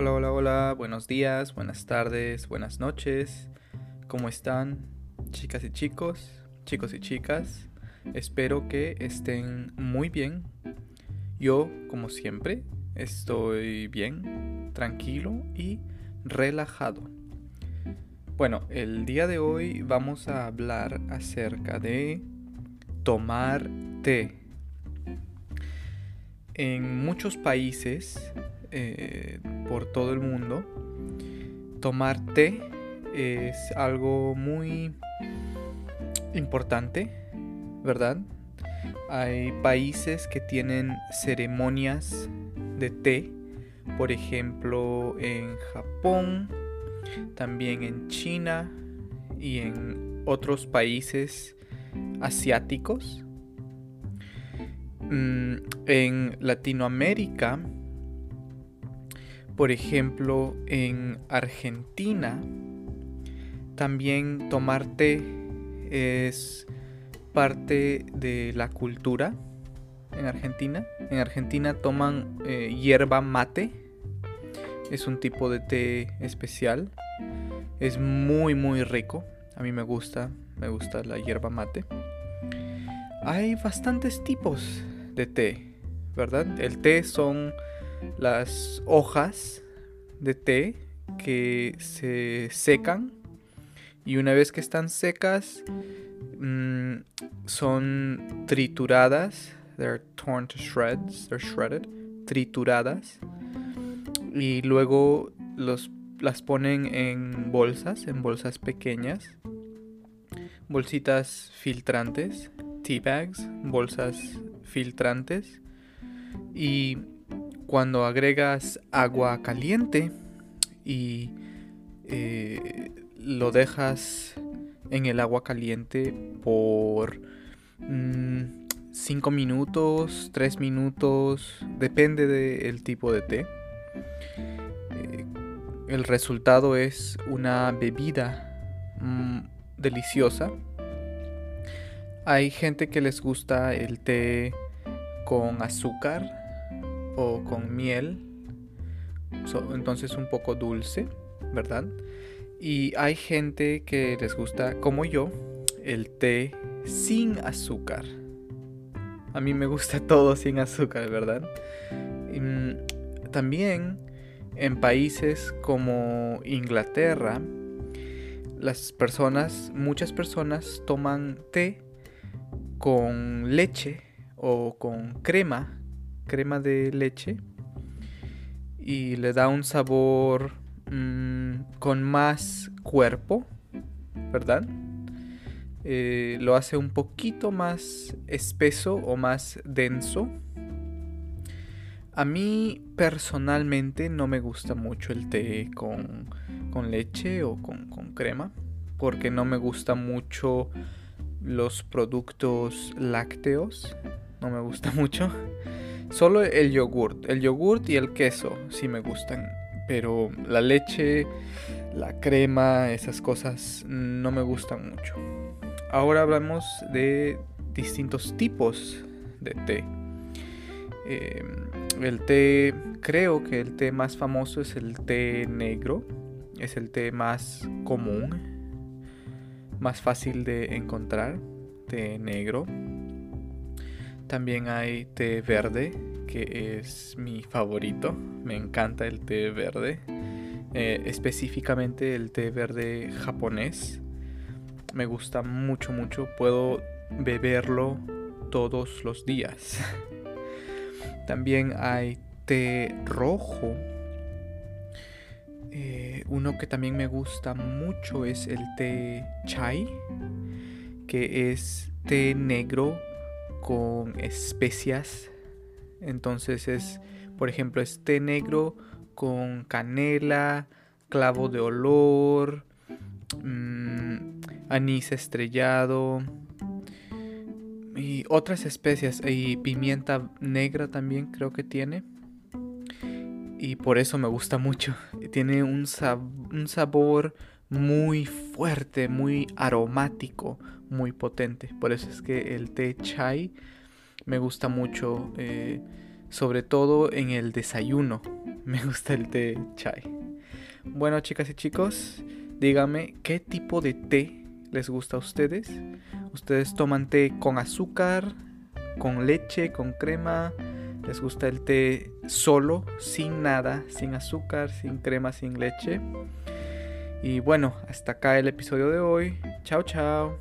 Hola, hola, hola, buenos días, buenas tardes, buenas noches. ¿Cómo están, chicas y chicos, chicos y chicas? Espero que estén muy bien. Yo, como siempre, estoy bien, tranquilo y relajado. Bueno, el día de hoy vamos a hablar acerca de tomar té. En muchos países eh, por todo el mundo, tomar té es algo muy importante, ¿verdad? Hay países que tienen ceremonias de té, por ejemplo en Japón, también en China y en otros países asiáticos. Mm, en Latinoamérica por ejemplo, en Argentina, también tomar té es parte de la cultura en Argentina. En Argentina toman eh, hierba mate. Es un tipo de té especial. Es muy muy rico. A mí me gusta, me gusta la hierba mate. Hay bastantes tipos de té, ¿verdad? El té son las hojas de té que se secan y una vez que están secas mm, son trituradas they're torn to shreds they're shredded trituradas y luego los, las ponen en bolsas en bolsas pequeñas bolsitas filtrantes tea bags bolsas filtrantes y cuando agregas agua caliente y eh, lo dejas en el agua caliente por 5 mm, minutos, 3 minutos, depende del tipo de té. Eh, el resultado es una bebida mm, deliciosa. Hay gente que les gusta el té con azúcar o con miel, entonces un poco dulce, ¿verdad? Y hay gente que les gusta, como yo, el té sin azúcar. A mí me gusta todo sin azúcar, ¿verdad? Mm, también en países como Inglaterra, las personas, muchas personas toman té con leche o con crema crema de leche y le da un sabor mm, con más cuerpo, ¿verdad? Eh, lo hace un poquito más espeso o más denso. A mí personalmente no me gusta mucho el té con, leche o con, con crema porque no me gusta mucho los productos lácteos. No me gusta mucho. Solo el yogurt. El yogurt y el queso sí me gustan. Pero la leche, la crema, esas cosas no me gustan mucho. Ahora hablamos de distintos tipos de té. Em, el té, creo que el té más famoso es el té negro. Es el té más común, más fácil de encontrar. Té negro. También hay té verde, que es mi favorito. Me encanta el té verde. Eh, específicamente el té verde japonés. Me gusta mucho, mucho. Puedo beberlo todos los días. También hay té rojo. Eh, uno que también me gusta mucho es el té chai, que es té negro con especias. Entonces es, por ejemplo, este negro con canela, clavo de olor, mm, anís estrellado y otras especias. Y pimienta negra también creo que tiene. Y por eso me gusta mucho. Tiene un, un sabor muy fuerte, muy aromático, muy potente. Por eso es que el té chai me gusta mucho, eh, sobre todo en el desayuno. me gusta el té chai. Bueno, chicas y chicos, díganme qué tipo de té les gusta a ustedes. ¿Ustedes toman té con azúcar, con leche, con crema? ¿Les gusta el té solo, sin nada, sin azúcar, sin crema, sin leche? Y bueno, hasta acá el episodio de hoy. Chao, chao.